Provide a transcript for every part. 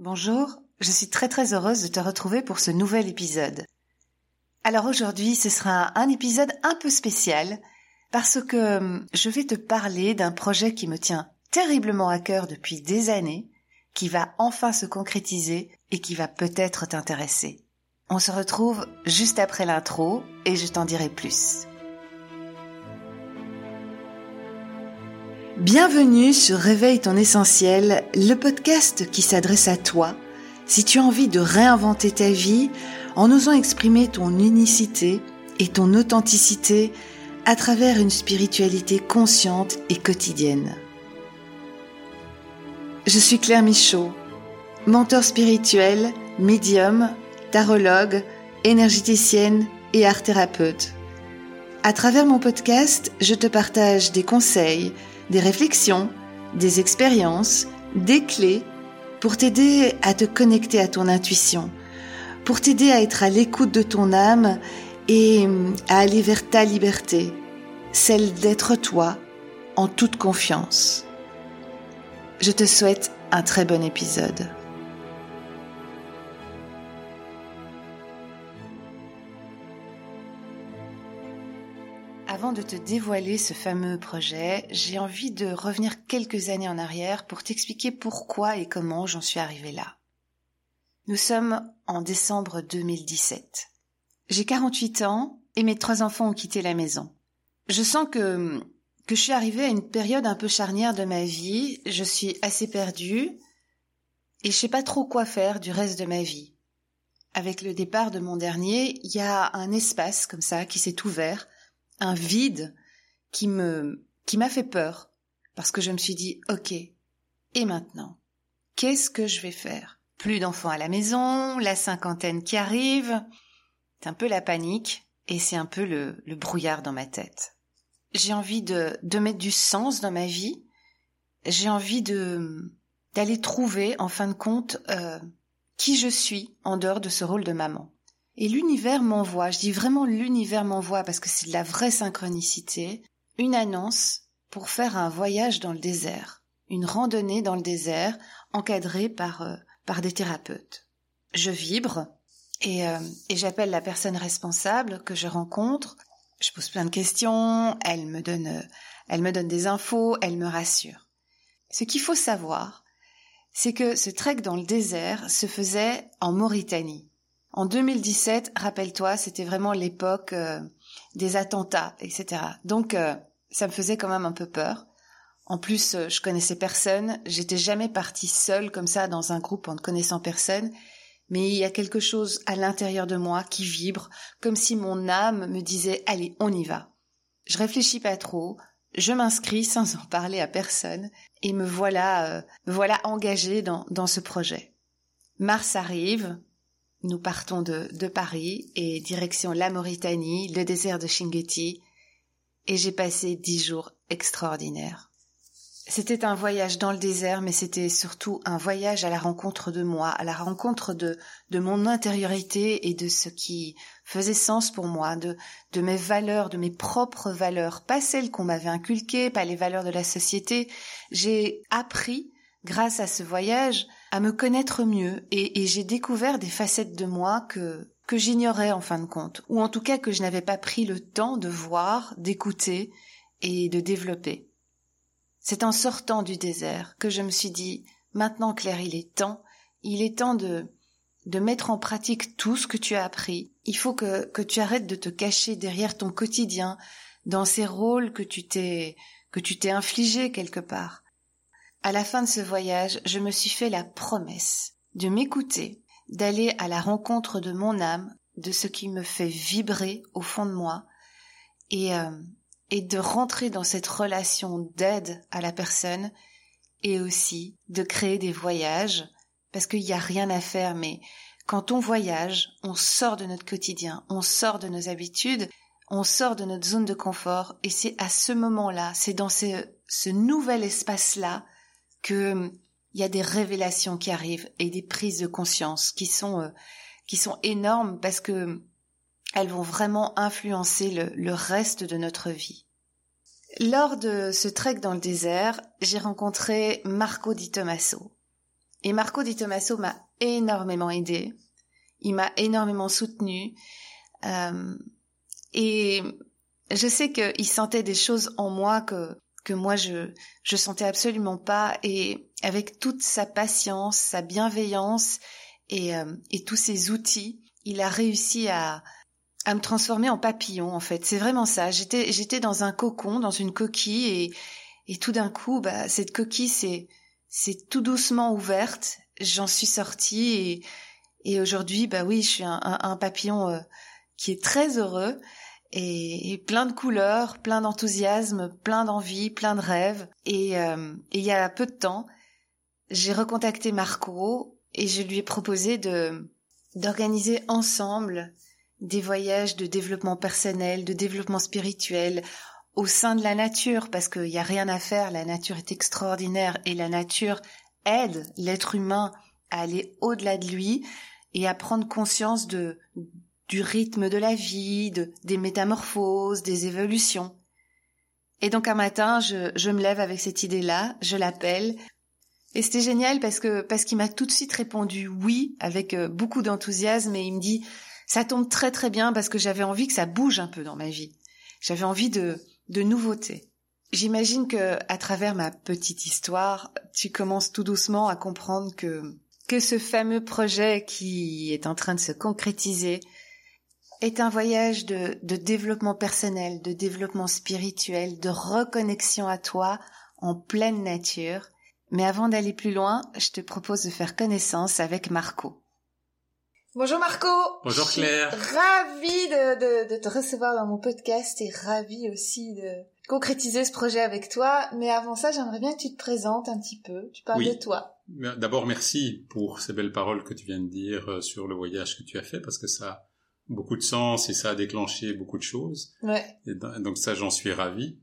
Bonjour, je suis très très heureuse de te retrouver pour ce nouvel épisode. Alors aujourd'hui, ce sera un épisode un peu spécial parce que hum, je vais te parler d'un projet qui me tient terriblement à cœur depuis des années, qui va enfin se concrétiser et qui va peut-être t'intéresser. On se retrouve juste après l'intro et je t'en dirai plus. Bienvenue sur Réveille ton essentiel, le podcast qui s'adresse à toi si tu as envie de réinventer ta vie en osant exprimer ton unicité et ton authenticité à travers une spiritualité consciente et quotidienne. Je suis Claire Michaud, mentor spirituel, médium, tarologue, énergéticienne et art thérapeute. À travers mon podcast, je te partage des conseils, des réflexions, des expériences, des clés pour t'aider à te connecter à ton intuition, pour t'aider à être à l'écoute de ton âme et à aller vers ta liberté, celle d'être toi en toute confiance. Je te souhaite un très bon épisode. Avant de te dévoiler ce fameux projet, j'ai envie de revenir quelques années en arrière pour t'expliquer pourquoi et comment j'en suis arrivée là. Nous sommes en décembre 2017. J'ai 48 ans et mes trois enfants ont quitté la maison. Je sens que, que je suis arrivée à une période un peu charnière de ma vie. Je suis assez perdue et je sais pas trop quoi faire du reste de ma vie. Avec le départ de mon dernier, il y a un espace comme ça qui s'est ouvert un vide qui me qui m'a fait peur parce que je me suis dit OK. Et maintenant, qu'est-ce que je vais faire? Plus d'enfants à la maison, la cinquantaine qui arrive, c'est un peu la panique et c'est un peu le, le brouillard dans ma tête. J'ai envie de, de mettre du sens dans ma vie. J'ai envie de d'aller trouver en fin de compte euh, qui je suis en dehors de ce rôle de maman. Et l'univers m'envoie, je dis vraiment l'univers m'envoie parce que c'est de la vraie synchronicité, une annonce pour faire un voyage dans le désert, une randonnée dans le désert encadrée par, euh, par des thérapeutes. Je vibre et, euh, et j'appelle la personne responsable que je rencontre. Je pose plein de questions, elle me donne, euh, elle me donne des infos, elle me rassure. Ce qu'il faut savoir, c'est que ce trek dans le désert se faisait en Mauritanie. En 2017, rappelle-toi, c'était vraiment l'époque euh, des attentats, etc. Donc, euh, ça me faisait quand même un peu peur. En plus, euh, je connaissais personne. J'étais jamais partie seule comme ça dans un groupe en ne connaissant personne. Mais il y a quelque chose à l'intérieur de moi qui vibre, comme si mon âme me disait allez, on y va. Je réfléchis pas trop. Je m'inscris sans en parler à personne et me voilà, me voilà engagée dans, dans ce projet. Mars arrive, nous partons de, de Paris et direction la Mauritanie, le désert de Chinguetti, et j'ai passé dix jours extraordinaires. C'était un voyage dans le désert, mais c'était surtout un voyage à la rencontre de moi, à la rencontre de, de mon intériorité et de ce qui faisait sens pour moi, de, de mes valeurs, de mes propres valeurs, pas celles qu'on m'avait inculquées, pas les valeurs de la société. J'ai appris, grâce à ce voyage, à me connaître mieux et, j'ai découvert des facettes de moi que que j'ignorais en fin de compte, ou en tout cas que je n'avais pas pris le temps de voir, d'écouter et de développer. C'est en sortant du désert que je me suis dit maintenant Claire, il est temps, il est temps de de mettre en pratique tout ce que tu as appris. Il faut que, que tu arrêtes de te cacher derrière ton quotidien, dans ces rôles que tu t'es que tu t'es infligé quelque part. À la fin de ce voyage, je me suis fait la promesse de m'écouter, d'aller à la rencontre de mon âme, de ce qui me fait vibrer au fond de moi, et, euh, et de rentrer dans cette relation d'aide à la personne, et aussi de créer des voyages, parce qu'il n'y a rien à faire, mais quand on voyage, on sort de notre quotidien, on sort de nos habitudes, on sort de notre zone de confort, et c'est à ce moment-là, c'est dans ce, ce nouvel espace-là que il y a des révélations qui arrivent et des prises de conscience qui sont euh, qui sont énormes parce que elles vont vraiment influencer le, le reste de notre vie. Lors de ce trek dans le désert, j'ai rencontré Marco Di Tommaso. Et Marco Di Tommaso m'a énormément aidé. Il m'a énormément soutenu. Euh, et je sais qu'il sentait des choses en moi que que moi je je sentais absolument pas et avec toute sa patience, sa bienveillance et euh, et tous ses outils, il a réussi à à me transformer en papillon en fait. C'est vraiment ça. J'étais j'étais dans un cocon, dans une coquille et et tout d'un coup, bah cette coquille c'est c'est tout doucement ouverte. J'en suis sortie et et aujourd'hui, bah oui, je suis un, papillon euh, qui est très heureux et, plein de couleurs, plein d'enthousiasme, plein d'envie, plein de rêves. Et, euh, et il y a peu de temps, j'ai recontacté Marco et je lui ai proposé de d'organiser ensemble des voyages de développement personnel, de développement spirituel au sein de la nature, parce qu'il n'y a rien à faire, la nature est extraordinaire et la nature aide l'être humain à aller au-delà de lui et à prendre conscience de du rythme de la vie, de, des métamorphoses, des évolutions. Et donc un matin, je, je me lève avec cette idée-là, je l'appelle, et c'était génial parce que parce qu'il m'a tout de suite répondu oui avec euh, beaucoup d'enthousiasme et il me dit ça tombe très très bien parce que j'avais envie que ça bouge un peu dans ma vie. J'avais envie de de nouveautés. J'imagine que à travers ma petite histoire, tu commences tout doucement à comprendre que que ce fameux projet qui est en train de se concrétiser est un voyage de, de développement personnel, de développement spirituel, de reconnexion à toi en pleine nature. Mais avant d'aller plus loin, je te propose de faire connaissance avec Marco. Bonjour Marco. Bonjour Claire. Ravie de, de, de, te recevoir dans mon podcast et ravie aussi de concrétiser ce projet avec toi. Mais avant ça, j'aimerais bien que tu te présentes un petit peu. Tu parles de toi. D'abord, merci pour ces belles paroles que tu viens de dire euh, sur le voyage que tu as fait parce que ça beaucoup de sens et ça a déclenché beaucoup de choses. Ouais. Et donc ça, j'en suis ravi.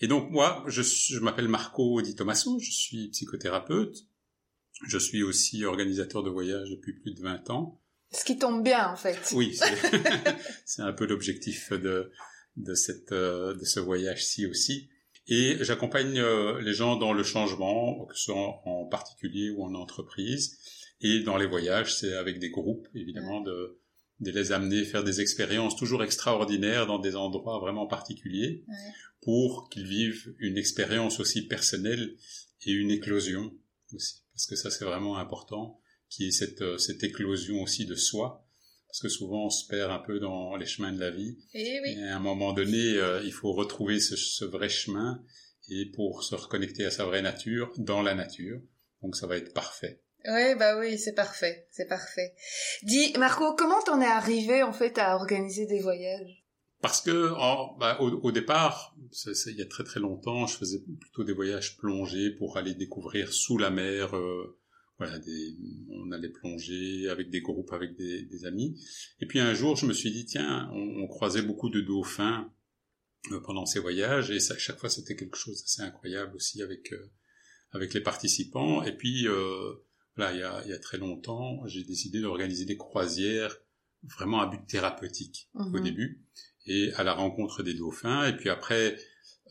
Et donc moi, je, je m'appelle Marco Di Tommaso, je suis psychothérapeute. Je suis aussi organisateur de voyage depuis plus de 20 ans. Ce qui tombe bien en fait. Oui, c'est un peu l'objectif de de cette euh, de ce voyage-ci aussi. Et j'accompagne euh, les gens dans le changement, que ce soit en, particulier ou en entreprise. Et dans les voyages, c'est avec des groupes évidemment de de les amener faire des expériences toujours extraordinaires dans des endroits vraiment particuliers pour qu'ils vivent une expérience aussi personnelle et une éclosion aussi. Parce que ça c'est vraiment important qui est cette euh, cette éclosion aussi de soi. Parce que souvent on se perd un peu dans les chemins de la vie. Et, oui. et à un moment donné euh, il faut retrouver ce, ce vrai chemin et pour se reconnecter à sa vraie nature dans la nature. Donc ça va être parfait oui, bah oui, c'est parfait, c'est parfait. Dis, Marco, comment t'en es arrivé en fait à organiser des voyages? Parce que bah, au, départ, il y a très très longtemps, je faisais plutôt des voyages plongés pour aller découvrir sous la mer. Euh, voilà, des, on allait plonger avec des groupes, avec des, des, amis. Et puis un jour, je me suis dit, tiens, on, croisait beaucoup de dauphins euh, pendant ces voyages, et ça, chaque fois, c'était quelque chose d'assez incroyable aussi avec euh, avec les participants. Et puis euh, Il y a, il y a très longtemps, j'ai décidé d'organiser des croisières vraiment à but thérapeutique au mhm. début et à la rencontre des dauphins. Et puis après,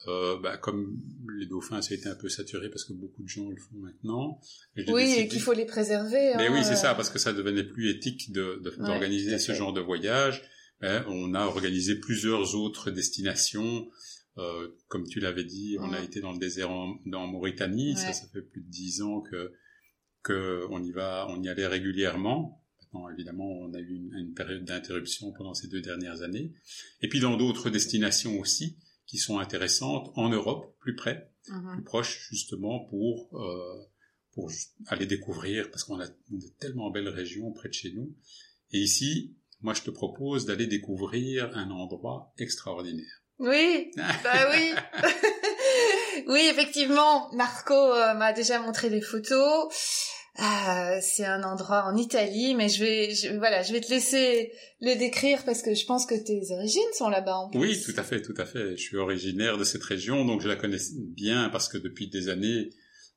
euh, bah, comme les dauphins, ça a été un peu saturé parce que beaucoup de gens le font maintenant. Oui, et qu'il faut les préserver. Mais oui, c'est ça, parce que ça devenait plus éthique d'organiser de, ce genre de voyage. Ben, on a organisé plusieurs autres destinations. Euh, comme tu l'avais dit, on a été dans le désert en, dans Mauritanie. Ça, ça fait plus de dix ans que on y va, on y allait régulièrement. Maintenant, évidemment, on a eu une, période d'interruption pendant ces deux dernières années. Et puis dans d'autres destinations aussi qui sont intéressantes en Europe, plus près, mhm. plus proche justement pour euh, pour aller découvrir parce qu'on a de tellement belles régions près de chez nous. Et ici, moi, je te propose d'aller découvrir un endroit extraordinaire. Oui, bah oui. oui, effectivement, Marco euh, m'a déjà montré des photos. Ah, c'est un endroit en Italie, mais je vais, voilà, je vais te laisser le décrire parce que je pense que tes origines sont là-bas. En plus. Oui, tout à fait, tout à fait. Je suis originaire de cette région, donc je la connais bien parce que depuis des années,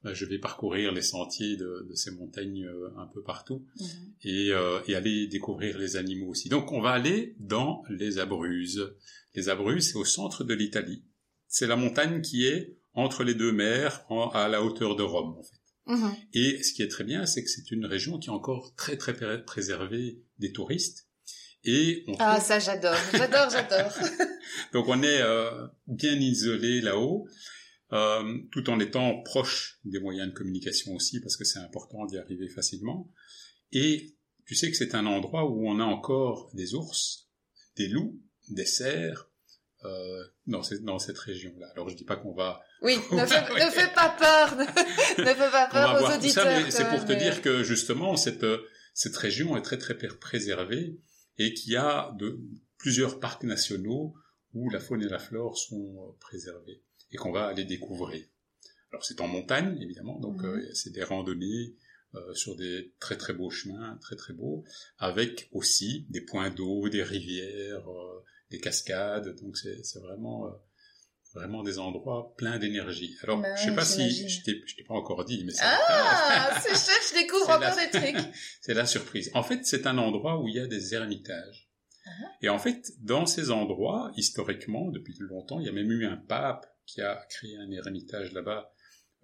bah, je vais parcourir les sentiers de, ces montagnes euh, un peu partout mhm. et, euh, et, aller découvrir les animaux aussi. Donc on va aller dans les Abruzzes. Les Abruzzes, c'est au centre de l'Italie. C'est la montagne qui est entre les deux mers, à la hauteur de Rome, en fait. Mhm. Et ce qui est très bien, c'est que c'est une région qui est encore très très préservée des touristes. Et ah ça j'adore, j'adore, j'adore. Donc on est euh, bien isolé là-haut, euh, tout en étant proche des moyens de communication aussi, parce que c'est important d'y arriver facilement. Et tu sais que c'est un endroit où on a encore des ours, des loups, des cerfs, euh, dans, cette, dans cette région-là. Alors je dis pas qu'on va... Oui, ne, fais, ne fais pas peur, ne, fais pas peur aux auditeurs. C'est pour te dire que justement cette, cette région est très très préservée et qu'il y a de, plusieurs parcs nationaux où la faune et la flore sont euh, préservées et qu'on va aller découvrir. Alors c'est en montagne évidemment, donc mhm. euh, c'est des randonnées euh, sur des très très beaux chemins, très très beaux, avec aussi des points d'eau, des rivières, des cascades. Donc c'est vraiment vraiment des endroits pleins d'énergie. Alors, bah je sais pas si je t'ai, pas encore dit, mais c'est ah, c'est chouette, je découvre encore des trucs. c'est la surprise. En fait, c'est un endroit où il y a des ermitages. Uh-huh. Et en fait, dans ces endroits, historiquement, depuis longtemps, il y a même eu un pape qui a créé un ermitage là-bas,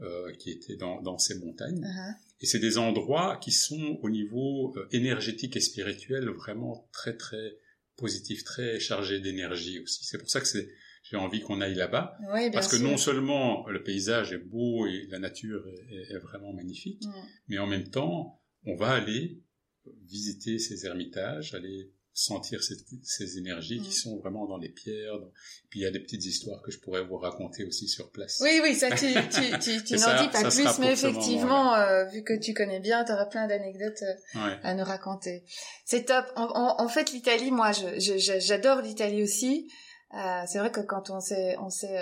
euh, qui était dans, dans ces montagnes. Uh-huh. Et c'est des endroits qui sont au niveau euh, énergétique et spirituel vraiment très très positifs, très chargés d'énergie aussi. C'est pour ça que c'est j'ai envie qu'on aille là-bas. parce que non seulement le paysage est beau et la nature est, vraiment magnifique, mm. mais en même temps, on va aller visiter ces ermitages, aller sentir ces, énergies qui mm. sont vraiment dans les pierres. Puis il y a des petites histoires que je pourrais vous raconter aussi sur place. Oui, oui, ça tu, tu, tu, n'en dis pas plus, mais effectivement, euh, vu que tu connais bien, tu auras plein d'anecdotes euh, à nous raconter. C'est top. En, fait, l'Italie, moi, j'adore l'Italie aussi. Euh, c'est vrai que quand on s'est on s'est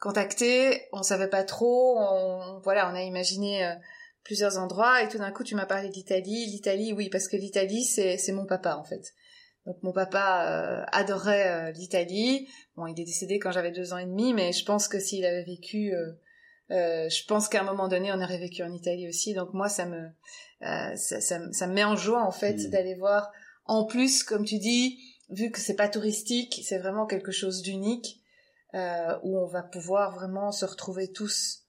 contacté, on savait pas trop, on, voilà, on a imaginé plusieurs endroits et tout d'un coup tu m'as parlé d'Italie, l'Italie oui parce que l'Italie c'est c'est mon papa en fait. Donc mon papa adorait l'Italie. Bon, il est décédé quand j'avais deux ans et demi, mais je pense que s'il avait vécu, je pense qu'à un moment donné, on aurait vécu en Italie aussi. Donc moi, ça me, ça, ça, ça, me met en joie en fait mmh. d'aller voir. En plus, comme tu dis, vu que c'est pas touristique, c'est vraiment quelque chose d'unique euh, où on va pouvoir vraiment se retrouver tous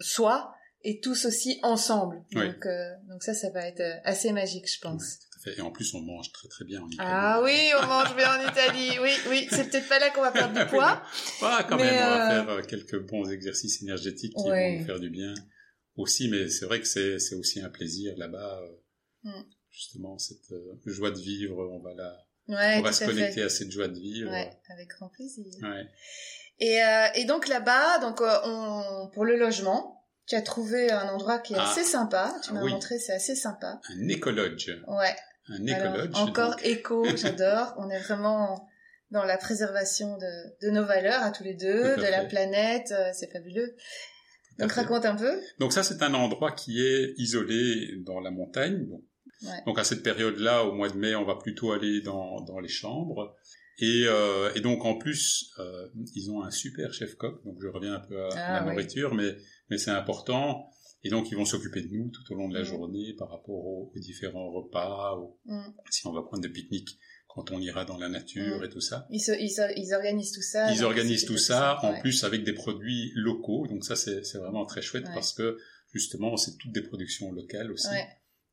soi et tous aussi ensemble. Donc, euh, donc ça, ça va être euh, assez magique, je pense. Et en plus, on mange très très bien en Italie. Ah oui, on mange bien en Italie. Oui, oui. C'est peut-être pas là qu'on va perdre du poids. Ah, quand même, on va faire quelques bons exercices énergétiques qui vont nous faire du bien aussi. Mais c'est vrai que c'est aussi un plaisir là-bas. Mm. Justement, cette joie de vivre, on va la on va se connecter à, cette joie de vivre. Ouais, avec grand plaisir. Et, euh, et donc là-bas, donc euh, on, pour le logement, tu as trouvé un endroit qui est ah. assez sympa. Tu m'as montré, c'est assez sympa. Un écologe. Ouais. Un écologe. Encore éco, j'adore. on est vraiment dans la préservation de, de nos valeurs à tous les deux, de la planète. Euh, c'est fabuleux. Donc raconte un peu. Donc ça, c'est un endroit qui est isolé dans la montagne. Donc donc à cette période-là, au mois de mai, on va plutôt aller dans, dans les chambres. Et, euh, et donc en plus, euh, ils ont un super chef coq. Donc je reviens un peu à, ah la nourriture, mais mais c'est important. Et donc ils vont s'occuper de nous tout au long de la mm. journée par rapport aux, différents repas, mm. si on va prendre des pique-niques quand on ira dans la nature mm. et tout ça. Ils, ils, ils, organisent tout ça. Ils organisent tout ça, en plus avec des produits locaux. Donc ça c'est vraiment très chouette parce que justement c'est toutes des productions locales aussi.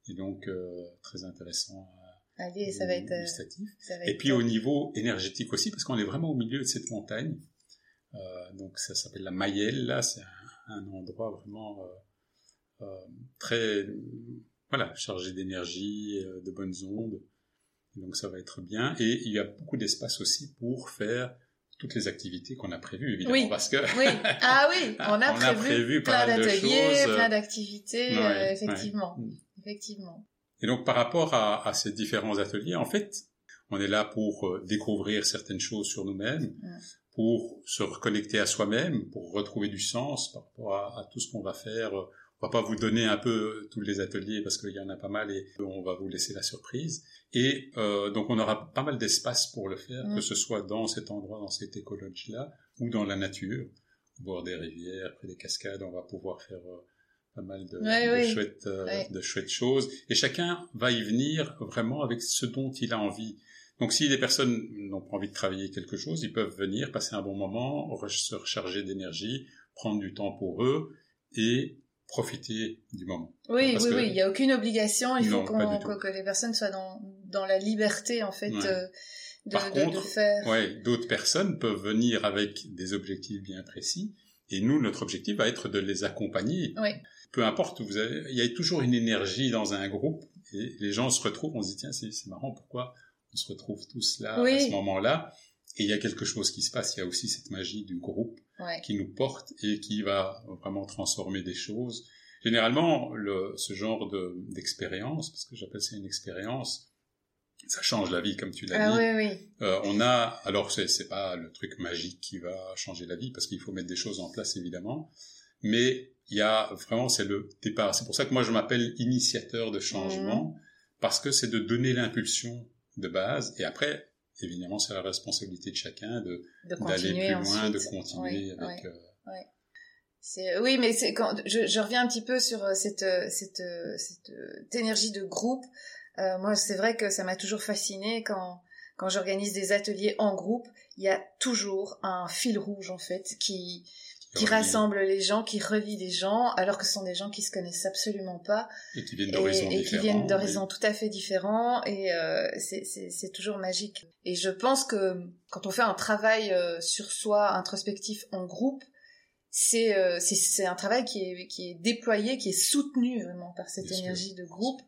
Et donc, euh, très intéressant. Allez, ça va être, euh, et puis au niveau énergétique aussi, parce qu'on est vraiment au milieu de cette montagne. Euh, donc ça s'appelle la Mayelle, là, c'est un, endroit vraiment très, voilà, chargé d'énergie, de bonnes ondes. donc ça va être bien. Et il y a beaucoup d'espace aussi pour faire toutes les activités qu'on a prévues, évidemment, oui. parce que oui. ah oui, on a, prévu, plein d'ateliers, plein d'activités, effectivement. Mm. Effectivement. Et donc par rapport à, à, ces différents ateliers, en fait, on est là pour euh, découvrir certaines choses sur nous-mêmes, pour se reconnecter à soi-même, pour retrouver du sens par rapport à, à tout ce qu'on va faire. On va pas vous donner un peu tous les ateliers parce qu'il y en a pas mal et on va vous laisser la surprise. Et euh, donc on aura pas mal d'espace pour le faire, que ce soit dans cet endroit, dans cette écologie-là, ou dans la nature, au bord des rivières, près des cascades, on va pouvoir faire euh, pas mal de, chouettes, euh, de chouettes choses. Et chacun va y venir vraiment avec ce dont il a envie. Donc si les personnes n'ont pas envie de travailler quelque chose, ils peuvent venir, passer un bon moment, se recharger d'énergie, prendre du temps pour eux et profiter du moment. Oui, oui, oui, il n'y a aucune obligation, il faut que, les personnes soient dans, dans la liberté, en fait, euh, de, Par de, contre, de, faire. Ouais, d'autres personnes peuvent venir avec des objectifs bien précis, et nous, notre objectif va être de les accompagner. Oui. Peu importe, vous avez, il y a toujours une énergie dans un groupe, et les gens se retrouvent, on se dit, tiens, c'est marrant, pourquoi on se retrouve tous là, à ce moment-là? Et il y a quelque chose qui se passe, il y a aussi cette magie du groupe ouais. qui nous porte et qui va vraiment transformer des choses. Généralement, le, ce genre d'expérience, parce que j'appelle ça une expérience, ça change la vie, comme tu l'as ah, dit. Oui, oui. Euh, on a, alors c'est c'est pas le truc magique qui va changer la vie, parce qu'il faut mettre des choses en place évidemment, mais il y a vraiment c'est le départ. C'est pour ça que moi je m'appelle initiateur de changement, mmh. parce que c'est de donner l'impulsion de base, et après évidemment, c'est la responsabilité de chacun de d'aller plus loin, de continuer avec. Euh... C'est oui, mais c'est quand je, je, reviens un petit peu sur euh, cette euh, cette cette, cette énergie de groupe. Euh, moi, c'est vrai que ça m'a toujours fasciné quand quand j'organise des ateliers en groupe, il y a toujours un fil rouge en fait qui qui rassemble les gens, qui relie les gens, alors que ce sont des gens qui se connaissent absolument pas. Et qui viennent d'horizons différents, et qui viennent d'horizons tout à fait différents, et euh, c'est toujours magique. Et je pense que quand on fait un travail euh, sur soi introspectif en groupe, c'est euh, c'est un travail qui est qui est déployé, qui est soutenu vraiment par cette Bien énergie sûr. de groupe,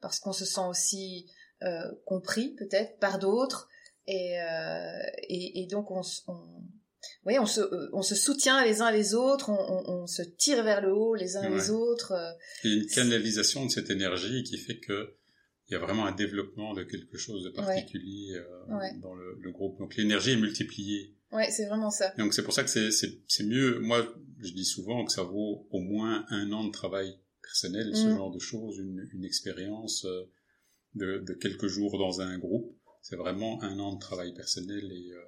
parce qu'on se sent aussi euh, compris peut-être par d'autres, et, euh, et, et donc on, on oui, on se, on se soutient les uns les autres, on, on, on se tire vers le haut les uns ouais. les autres. Il y a une canalisation de cette énergie qui fait que il y a vraiment un développement de quelque chose de particulier ouais. Euh, ouais. dans le, le, groupe. Donc l'énergie est multipliée. Ouais, c'est vraiment ça. Et donc c'est pour ça que c'est mieux. Moi, je dis souvent que ça vaut au moins un an de travail personnel, mmh. ce genre de choses, une, une expérience euh, de, de, quelques jours dans un groupe. C'est vraiment un an de travail personnel et euh,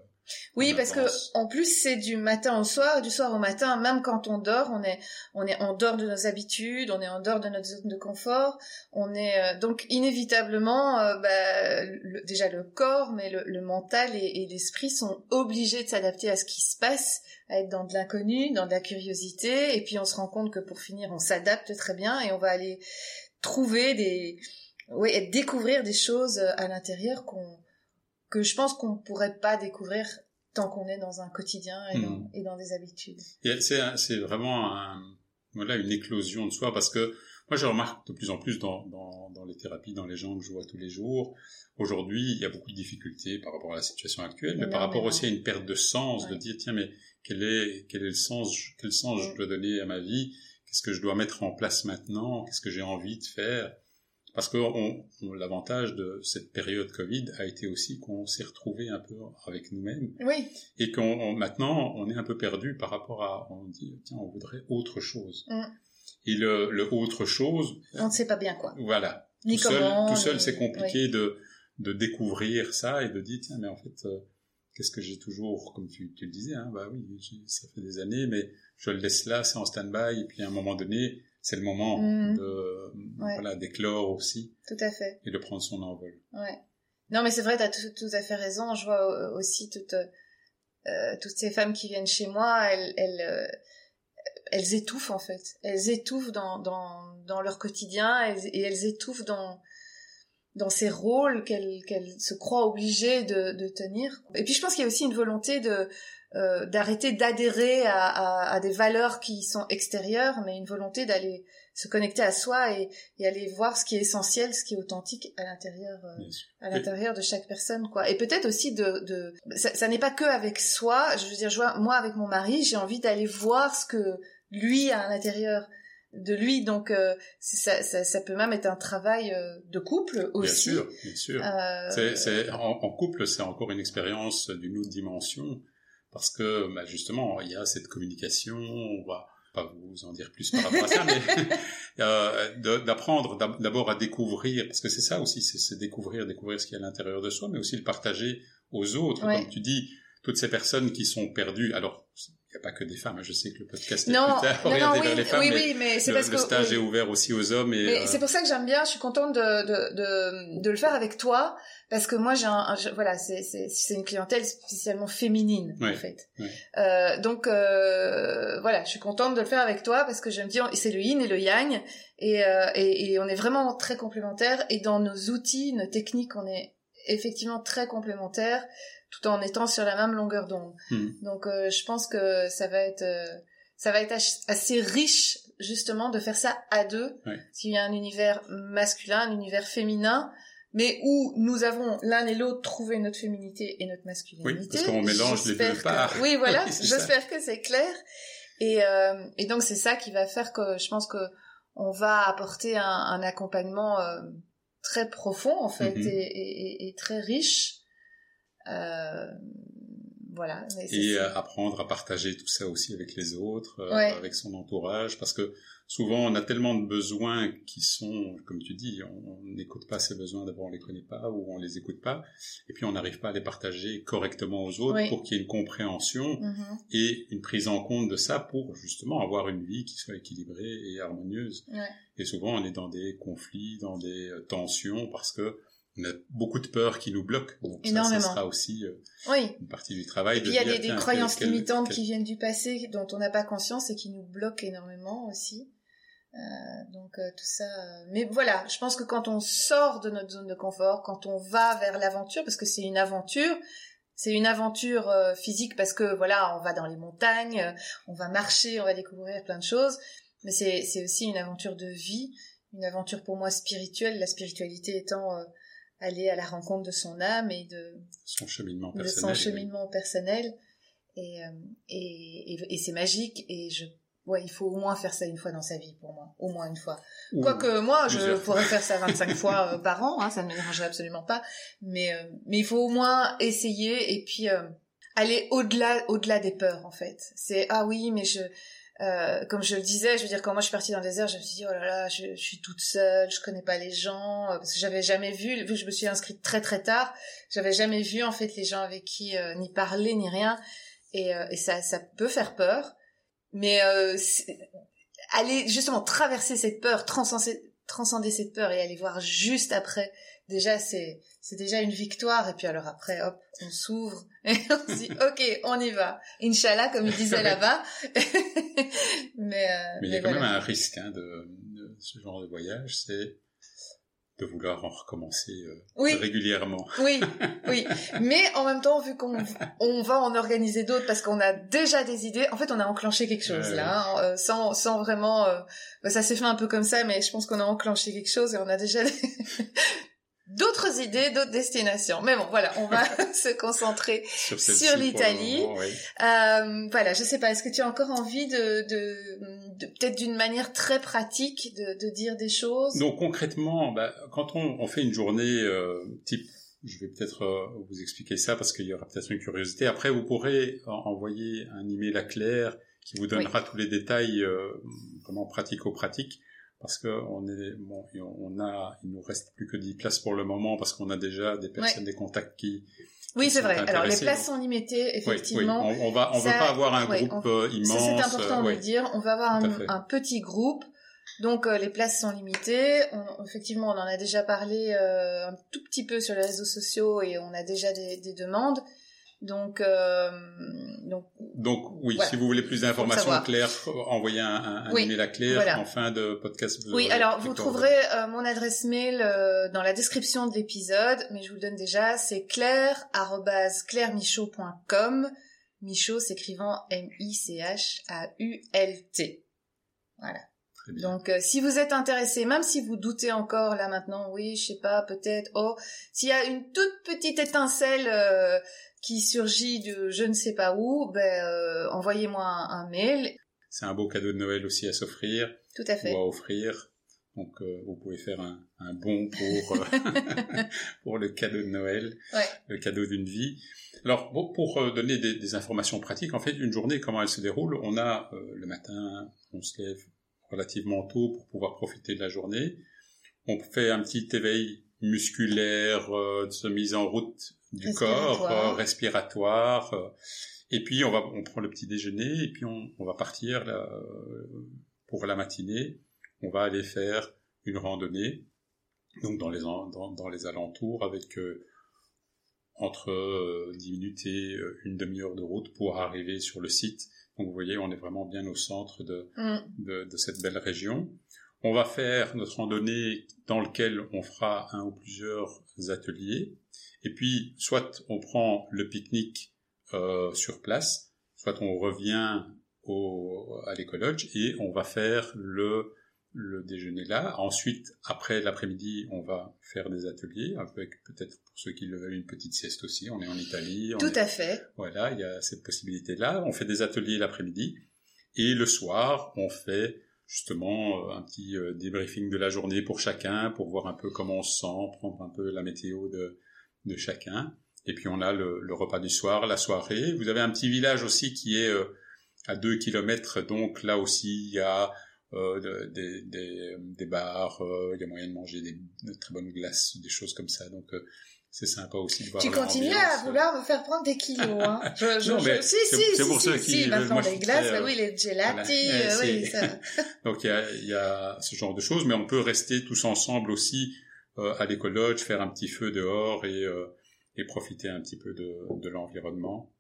oui, parce que en plus c'est du matin au soir, du soir au matin, même quand on dort, on est on est en dehors de nos habitudes, on est en dehors de notre zone de confort, on est euh, donc inévitablement euh, bah, le, déjà le corps, mais le, le mental et, et l'esprit sont obligés de s'adapter à ce qui se passe, à être dans de l'inconnu, dans de la curiosité, et puis on se rend compte que pour finir on s'adapte très bien et on va aller trouver des oui, et découvrir des choses à l'intérieur qu'on que je pense qu'on pourrait pas découvrir tant qu'on est dans un quotidien et, dans, et dans des habitudes. C'est vraiment un, voilà, une éclosion de soi parce que moi je remarque de plus en plus dans, dans, dans les thérapies, dans les gens que je vois tous les jours, aujourd'hui il y a beaucoup de difficultés par rapport à la situation actuelle, mais par rapport aussi à une perte de sens, ouais. de dire tiens mais quel est, quel est le sens, quel sens je dois donner à ma vie, qu'est-ce que je dois mettre en place maintenant, qu'est-ce que j'ai envie de faire? Parce que on, on, l'avantage de cette période Covid a été aussi qu'on s'est retrouvé un peu avec nous-mêmes. Oui. Et qu'on maintenant on est un peu perdu par rapport à on dit tiens on voudrait autre chose. Mm. Et le, le, autre chose. On ne sait pas bien quoi. Voilà. Ni tout comment. Seul, tout seul c'est compliqué oui. de de découvrir ça et de dire tiens mais en fait euh, qu'est-ce que j'ai toujours comme tu, tu le disais hein, bah oui ça fait des années mais je le laisse là c'est en stand-by et puis à un moment donné c'est le moment mmh. de ouais. voilà d'éclore aussi. Tout à fait. Et de prendre son envol. Ouais. Non mais c'est vrai, tu as tout, tout, à fait raison. Je vois aussi toutes euh, toutes ces femmes qui viennent chez moi, elles elles euh, elles étouffent en fait. Elles étouffent dans dans dans leur quotidien elles, et elles étouffent dans dans ces rôles qu'elles qu'elles se croient obligées de, de tenir. Et puis je pense qu'il y a aussi une volonté de euh, d'arrêter d'adhérer à, à, à, des valeurs qui sont extérieures, mais une volonté d'aller se connecter à soi et, et, aller voir ce qui est essentiel, ce qui est authentique à l'intérieur, euh, à l'intérieur de chaque personne, quoi. Et peut-être aussi de, de ça, ça n'est pas que avec soi. Je veux dire, je vois, moi avec mon mari, j'ai envie d'aller voir ce que lui a à l'intérieur de lui, donc euh, ça, ça, ça, peut même être un travail euh, de couple aussi. Bien sûr, bien sûr. Euh, c'est, en, en couple, c'est encore une expérience d'une autre dimension parce que bah, justement il y a cette communication on va pas vous en dire plus par rapport à ça mais euh, d'apprendre d'abord à découvrir parce que c'est ça aussi c'est découvrir découvrir ce qu'il y a à l'intérieur de soi mais aussi le partager aux autres ouais. comme tu dis toutes ces personnes qui sont perdues alors il n'y a pas que des femmes. Je sais que le podcast est non, plus non, non, oui, les femmes, oui, oui, mais c'est parce le stage est ouvert aussi aux hommes. Et mais c'est pour ça que j'aime bien. Je suis contente de, de, de, de, le faire avec toi parce que moi j'ai un, voilà, c'est c'est une clientèle spécialement féminine en fait. Euh, donc euh, voilà, je suis contente de le faire avec toi parce que je me dis c'est le yin et le yang et, euh, et, et on est vraiment très complémentaires et dans nos outils, nos techniques, on est effectivement très complémentaires tout en étant sur la même longueur d'onde. Hmm. Donc euh, je pense que ça va être euh, ça va être assez riche justement de faire ça à deux. S'il y a un univers masculin, un univers féminin, mais où nous avons l'un et l'autre trouvé notre féminité et notre masculinité. Oui, parce qu'on mélange les deux parts. Oui, voilà. J'espère que c'est clair. Et, euh, et donc c'est ça qui va faire que je pense que on va apporter un, un accompagnement euh, très profond en fait mm-hmm. et, et, et, très riche voilà. et euh, apprendre à partager tout ça aussi avec les autres, euh, avec son entourage, parce que souvent on a tellement de besoins qui sont, comme tu dis, on n'écoute pas ces besoins, d'abord on les connaît pas ou on les écoute pas, et puis on n'arrive pas à les partager correctement aux autres pour qu'il y ait une compréhension mm-hmm. et une prise en compte de ça pour justement avoir une vie qui soit équilibrée et harmonieuse. Et souvent on est dans des conflits, dans des tensions parce que on a beaucoup de peurs qui nous bloquent. Donc Énormément. Ça, sera aussi euh, oui. une partie du travail. Et puis il y a des, des croyances limitantes qui viennent du passé dont on n'a pas conscience et qui nous bloquent énormément aussi. Euh, donc euh, tout ça. Euh, mais voilà, je pense que quand on sort de notre zone de confort, quand on va vers l'aventure, parce que c'est une aventure, c'est une aventure physique parce que voilà, on va dans les montagnes, on va marcher, on va découvrir plein de choses, mais c'est aussi une aventure de vie, une aventure pour moi spirituelle, la spiritualité étant aller à la rencontre de son âme et de son cheminement personnel. De son cheminement personnel. Et, euh, et, et, et c'est magique et je ouais, il faut au moins faire ça une fois dans sa vie pour moi, au moins une fois. Quoique moi, je pourrais faire ça 25 fois euh, par an, hein, ça ne me dérangerait absolument pas, mais euh, mais il faut au moins essayer et puis aller au-delà au-delà des peurs en fait. C'est ah oui, mais je euh, comme je le disais, je veux dire, quand moi je suis partie dans le désert, je me suis dit, oh là là, je, suis toute seule, je connais pas les gens, euh, parce que j'avais jamais vu, vu que je me suis inscrite très très tard, j'avais jamais vu en fait les gens avec qui euh, ni parler ni rien, et, et ça, ça peut faire peur, mais aller justement traverser cette peur, transcender, transcender cette peur et aller voir juste après, déjà c'est c'est déjà une victoire. Et puis alors après, hop, on s'ouvre et on se dit, ok, on y va. Inch'Allah, comme il disait là-bas. mais, euh, mais il y a quand même un risque hein, de, ce genre de voyage, c'est de vouloir en recommencer euh, régulièrement. Oui, oui. Mais en même temps, vu qu'on on va en organiser d'autres parce qu'on a déjà des idées, en fait, on a enclenché quelque chose là, hein, euh, sans, sans vraiment. Bah, ça s'est fait un peu comme ça, mais je pense qu'on a enclenché quelque chose et on a déjà d'autres idées, d'autres destinations. Mais bon, voilà, on va se concentrer sur, l'Italie. Euh, voilà, je sais pas, est-ce que tu as encore envie de, de, peut-être d'une manière très pratique de, de, dire des choses? Donc concrètement, bah, quand on, on, fait une journée euh, type je vais peut-être euh, vous expliquer ça parce qu'il y aura peut-être une curiosité. Après, vous pourrez envoyer un email à Claire qui vous donnera tous les détails euh, vraiment pratico-pratiques parce que on est bon, on a, il nous reste plus que 10 places pour le moment parce qu'on a déjà des personnes, des contacts qui. Oui, c'est vrai. Alors les places sont limitées, effectivement. Oui, oui. On, on, va, on veut pas avoir un groupe euh, immense. C'est important de le dire. On va avoir un, un, petit groupe. Donc euh, les places sont limitées. On, effectivement, on en a déjà parlé euh, un tout petit peu sur les réseaux sociaux et on a déjà des, des demandes. Donc, euh, donc, donc oui, si vous voulez plus d'informations, Claire, envoyez un, un, email à Claire en fin de podcast. Oui, alors vous trouverez euh, mon adresse mail euh, dans la description de l'épisode, mais je vous le donne déjà, c'est claire@clairemichaud.com. Michaud s'écrivant M-I-C-H-A-U-L-T. Voilà. Donc, euh, si vous êtes intéressé, même si vous doutez encore là maintenant, oui, je sais pas, peut-être, oh, s'il y a une toute petite étincelle qui surgit de je ne sais pas où, ben, euh, envoyez-moi un, mail. C'est un beau cadeau de Noël aussi à s'offrir. Tout à fait. Ou à offrir. Donc euh, vous pouvez faire un, un bon pour euh, pour le cadeau de Noël, le cadeau d'une vie. Alors bon, pour donner des, des, informations pratiques, en fait, une journée comment elle se déroule? On a le matin, on se lève relativement tôt pour pouvoir profiter de la journée. On fait un petit éveil musculaire, de se mise en route du corps, respiratoire. Euh, Et puis on va, on prend le petit déjeuner et puis on, on va partir là, pour la matinée. On va aller faire une randonnée, donc dans les dans, dans les alentours avec euh, entre 10 minutes et une demi-heure de route pour arriver sur le site. Donc vous voyez, on est vraiment bien au centre de, mm. de, de cette belle région. On va faire notre randonnée dans lequel on fera un ou plusieurs ateliers. Et puis, soit on prend le pique-nique euh, sur place, soit on revient au, à l'écologe et on va faire le, le déjeuner là. Ensuite, après l'après-midi, on va faire des ateliers, avec peut-être pour ceux qui le veulent une petite sieste aussi. On est en Italie. Tout à fait. Voilà, il y a cette possibilité-là. On fait des ateliers l'après-midi. Et le soir, on fait justement euh, un petit euh, débriefing de la journée pour chacun, pour voir un peu comment on se sent, prendre un peu la météo de, de chacun. Et puis on a le, le, repas du soir, la soirée. Vous avez un petit village aussi qui est euh, à deux kilomètres, donc là aussi il y a euh, des, des, des, bars, il y a moyen de manger des, de très bonnes glaces, des choses comme ça. Donc c'est sympa aussi de voir. Tu continues à vouloir me faire prendre des kilos, hein. Je, je, non, mais si, si, si, pour si, ceux qui, si, maintenant les glaces, bah oui, les gelati, voilà. euh, oui, ça. Donc il y a, y a ce genre de choses, mais on peut rester tous ensemble aussi euh, à l'écologe, faire un petit feu dehors et, euh, et profiter un petit peu de, de l'environnement.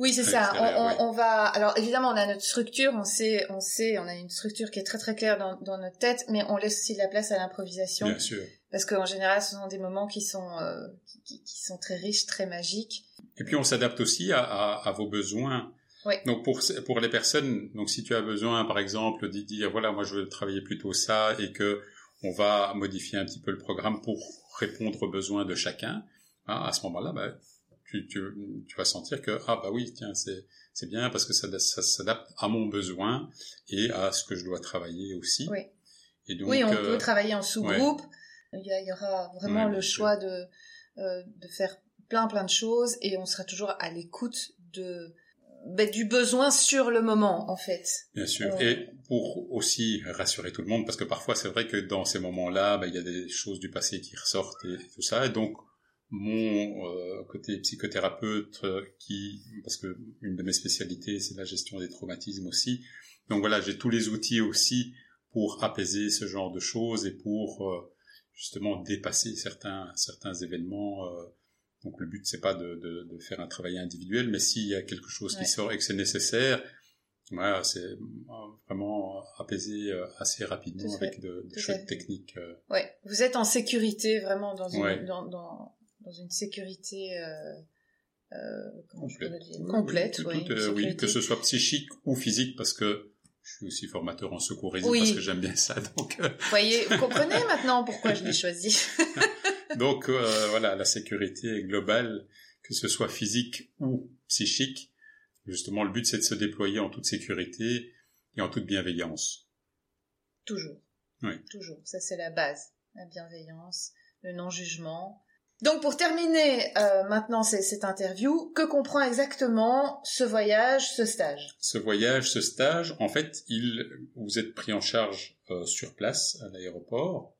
Oui, c'est ça. On, va. Alors évidemment, on a notre structure, on sait, on sait, on a une structure qui est très très claire dans, dans notre tête, mais on laisse aussi de la place à l'improvisation. Bien sûr. Parce qu'en général, ce sont des moments qui sont euh, qui, qui, sont très riches, très magiques. Et puis on s'adapte aussi à, à, à, vos besoins. Oui. Donc pour pour les personnes, donc si tu as besoin, par exemple, de dire voilà, moi je veux travailler plutôt ça et que on va modifier un petit peu le programme pour répondre aux besoins de chacun. Hein, à ce moment-là, bah, tu, tu, tu, vas sentir que ah bah oui tiens c'est c'est bien parce que ça, ça s'adapte à mon besoin et à ce que je dois travailler aussi. Oui. Et donc, oui, on euh, peut travailler en sous-groupe. Ouais. Il, y, il y aura vraiment ouais, le choix de euh, de faire plein plein de choses et on sera toujours à l'écoute de ben, du besoin sur le moment en fait. Bien sûr. Et pour aussi rassurer tout le monde parce que parfois c'est vrai que dans ces moments-là, ben, il y a des choses du passé qui ressortent et, et tout ça et donc mon euh, côté psychothérapeute euh, qui parce que une de mes spécialités c'est la gestion des traumatismes aussi donc voilà j'ai tous les outils aussi pour apaiser ce genre de choses et pour euh, justement dépasser certains certains événements euh, donc le but c'est pas de, de, de, faire un travail individuel mais s'il y a quelque chose ouais. qui sort et que c'est nécessaire voilà, c'est vraiment apaisé assez rapidement avec de, de chouettes techniques. Ouais, vous êtes en sécurité vraiment dans une, ouais. dans, dans, dans une sécurité euh, euh, complète, complète oui, ouais, tout, euh, oui, que ce soit psychique ou physique, parce que je suis aussi formateur en secourisme oui. parce que j'aime bien ça. Donc, vous voyez, vous comprenez maintenant pourquoi je l'ai choisi. donc euh, voilà, la sécurité globale, que ce soit physique ou psychique. Justement, le but c'est de se déployer en toute sécurité et en toute bienveillance. Toujours. Oui. Toujours. Ça c'est la base, la bienveillance, le non-jugement, donc pour terminer euh, maintenant cette interview, que comprend exactement ce voyage, ce stage? Ce voyage, ce stage, en fait, il, vous êtes pris en charge euh, sur place à l'aéroport.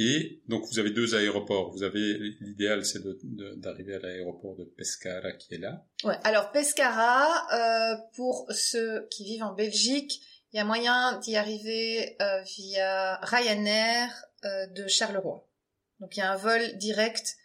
Et donc vous avez deux aéroports. Vous avez l'idéal, c'est d'arriver à l'aéroport de Pescara qui est là. Ouais. Alors Pescara, euh, pour ceux qui vivent en Belgique, il y a moyen d'y arriver euh, via Ryanair euh, de Charleroi. Donc il y a un vol direct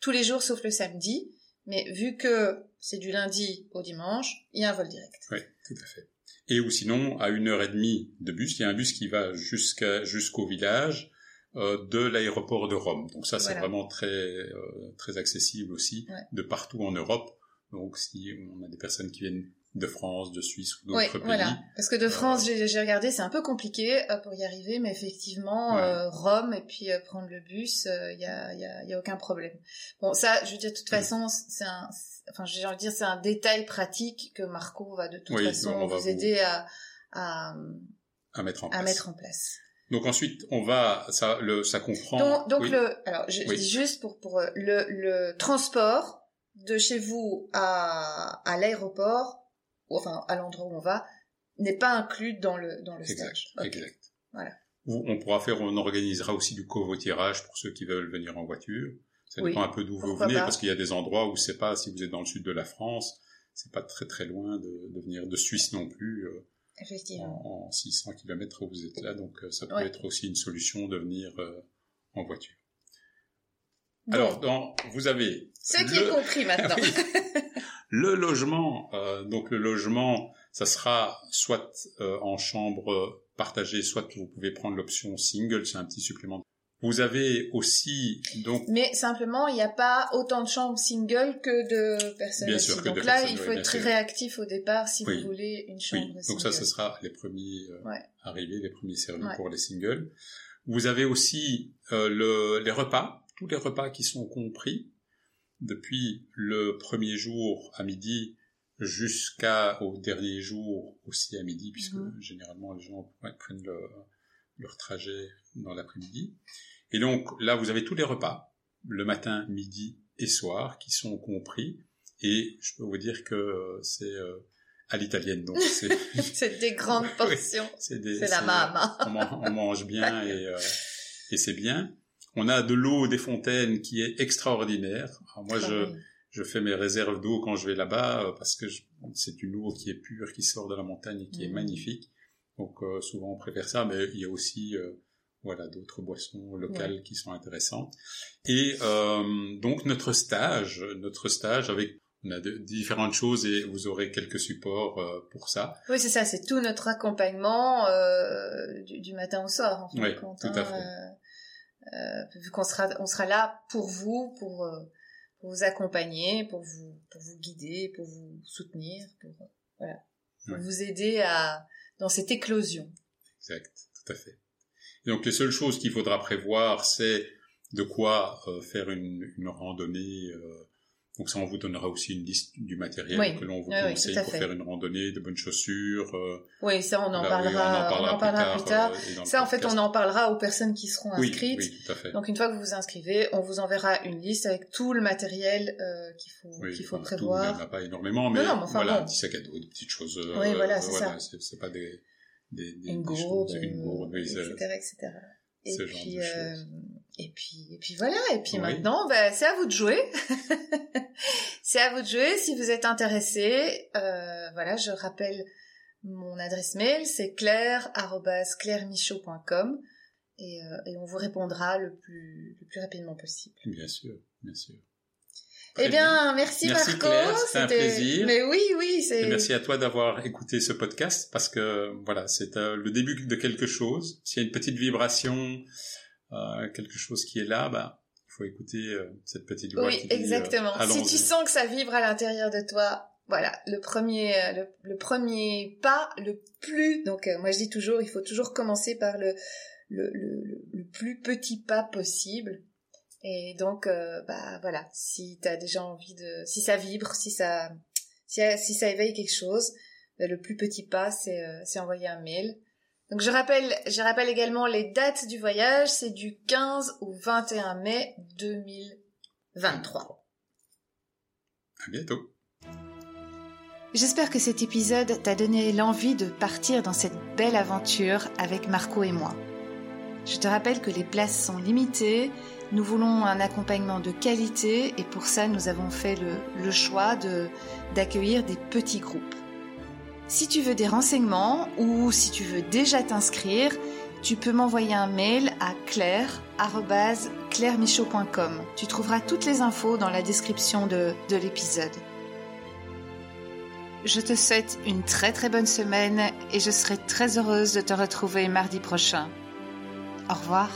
tous les jours sauf le samedi. Mais vu que c'est du lundi au dimanche, il y a un vol direct. Oui, tout à fait. Et ou sinon, à une heure et demie de bus, il y a un bus qui va jusqu'à jusqu'au village euh, de l'aéroport de Rome. Donc ça, c'est voilà. vraiment très euh, très accessible aussi ouais. de partout en Europe. Donc si on a des personnes qui viennent de France, de Suisse ou d'autres oui, pays. Voilà. Parce que de France, euh... j'ai regardé, c'est un peu compliqué euh, pour y arriver, mais effectivement, ouais. euh, Rome et puis euh, prendre le bus, il euh, y a, y, a, y, a, aucun problème. Bon, ça, je veux dire, de toute façon, c'est un, enfin, j'ai envie de dire, c'est un détail pratique que Marco va de toute oui, façon vous aider vous... à, à, à mettre en à place. Mettre en place. Donc ensuite, on va, ça, le, ça comprend. Donc, donc oui. le, alors, je, je dis juste pour, pour le, le transport de chez vous à, à l'aéroport enfin à l'endroit où on va, n'est pas inclus dans le dans le exact, stage. Okay. Exact. Voilà. On pourra faire, on organisera aussi du covoiturage pour ceux qui veulent venir en voiture. Ça dépend un peu d'où vous venez, pas. parce qu'il y a des endroits où c'est pas si vous êtes dans le sud de la France, c'est pas très très loin de, de venir de Suisse non plus. Euh, Effectivement. En, en, 600 km où vous êtes là, donc ça peut être aussi une solution de venir en voiture. Alors, donc, vous avez... Ce qui est compris maintenant. le logement, euh, donc le logement, ça sera soit euh, en chambre partagée, soit vous pouvez prendre l'option single, c'est un petit supplément. Vous avez aussi donc. Mais simplement, il n'y a pas autant de chambres single que de personnes. Bien sûr, que donc là, il faut être très réactif au départ si vous voulez une chambre oui. single. Donc ça, ce sera les premiers euh, arrivés, les premiers servis pour les singles. Vous avez aussi euh, le, les repas, tous les repas qui sont compris depuis le premier jour à midi jusqu'au dernier jour aussi à midi, puisque mhm. généralement les gens prennent leur trajet dans l'après-midi. Et donc là, vous avez tous les repas, le matin, midi et soir, qui sont compris. Et je peux vous dire que c'est euh, à l'italienne, donc c'est des grandes portions. c'est la mama. on, mange bien et, euh, et c'est bien. On a de l'eau des fontaines qui est extraordinaire. moi, je, je fais mes réserves d'eau quand je vais là-bas euh, parce que c'est une eau qui est pure, qui sort de la montagne et qui est mm. magnifique. Donc euh, souvent on préfère ça, mais il y a aussi euh, voilà d'autres boissons locales qui sont intéressantes. Et donc notre stage, notre stage avec on a de, différentes choses et vous aurez quelques supports pour ça. Oui, c'est ça, c'est tout notre accompagnement du, du, matin au soir. En fait, oui, tout à fait. Euh, vu qu'on sera, on sera là pour vous, pour, euh, pour, vous accompagner, pour vous, pour vous guider, pour vous soutenir, pour, voilà, pour vous aider à, dans cette éclosion. Exact, tout à fait. Et donc les seules choses qu'il faudra prévoir, c'est de quoi euh, faire une, une randonnée euh, donc ça, on vous donnera aussi une liste du matériel que l'on vous conseille pour faire une randonnée, de bonnes chaussures. Euh, oui, ça on en, parlera, on en parlera, plus tard. Euh, ça en fait, on en parlera aux personnes qui seront inscrites. Oui, tout à fait. Donc une fois que vous vous inscrivez, on vous enverra une liste avec tout le matériel euh, qu'il faut qu'il faut prévoir. il n'y en a pas énormément, mais, non, enfin, voilà, bon. un petit sac à dos, des petites choses. oui, voilà, c'est ça. C'est pas des, des, des, une des gourde, choses, une gourde, etc., etc. Et puis, euh, et puis, et puis voilà. Et puis maintenant, bah, c'est à vous de jouer. c'est à vous de jouer. Si vous êtes intéressé, euh, voilà, je rappelle mon adresse mail, c'est claire@clairemichaud.com et, euh, et on vous répondra le plus le plus rapidement possible. Bien sûr, bien sûr. eh bien, merci, merci Marco. C'était un plaisir. Mais oui, oui, c'est. Merci à toi d'avoir écouté ce podcast parce que voilà, c'est euh, le début de quelque chose. S'il y a une petite vibration, euh, quelque chose qui est là, bah, il faut écouter euh, cette petite voix. Oui, qui exactement. Dit, si tu sens que ça vibre à l'intérieur de toi, voilà, le premier, le, premier pas, le plus. Donc, moi, je dis toujours, il faut toujours commencer par le le, le, le plus petit pas possible et donc, euh, bah voilà, si t'as déjà envie de, si ça vibre, si ça, si, si ça éveille quelque chose, bah, le plus petit pas, c'est euh, c'est envoyer un mail. Donc je rappelle, je rappelle également les dates du voyage, c'est du 15 au 21 mai 2023. À bientôt. J'espère que cet épisode t'a donné l'envie de partir dans cette belle aventure avec Marco et moi. Je te rappelle que les places sont limitées nous voulons un accompagnement de qualité et pour ça nous avons fait le, choix d'accueillir des petits groupes. Si tu veux des renseignements ou si tu veux déjà t'inscrire, tu peux m'envoyer un mail à claire.clairemichaud.com. Tu trouveras toutes les infos dans la description de, de l'épisode. Je te souhaite une très très bonne semaine et je serai très heureuse de te retrouver mardi prochain. Au revoir.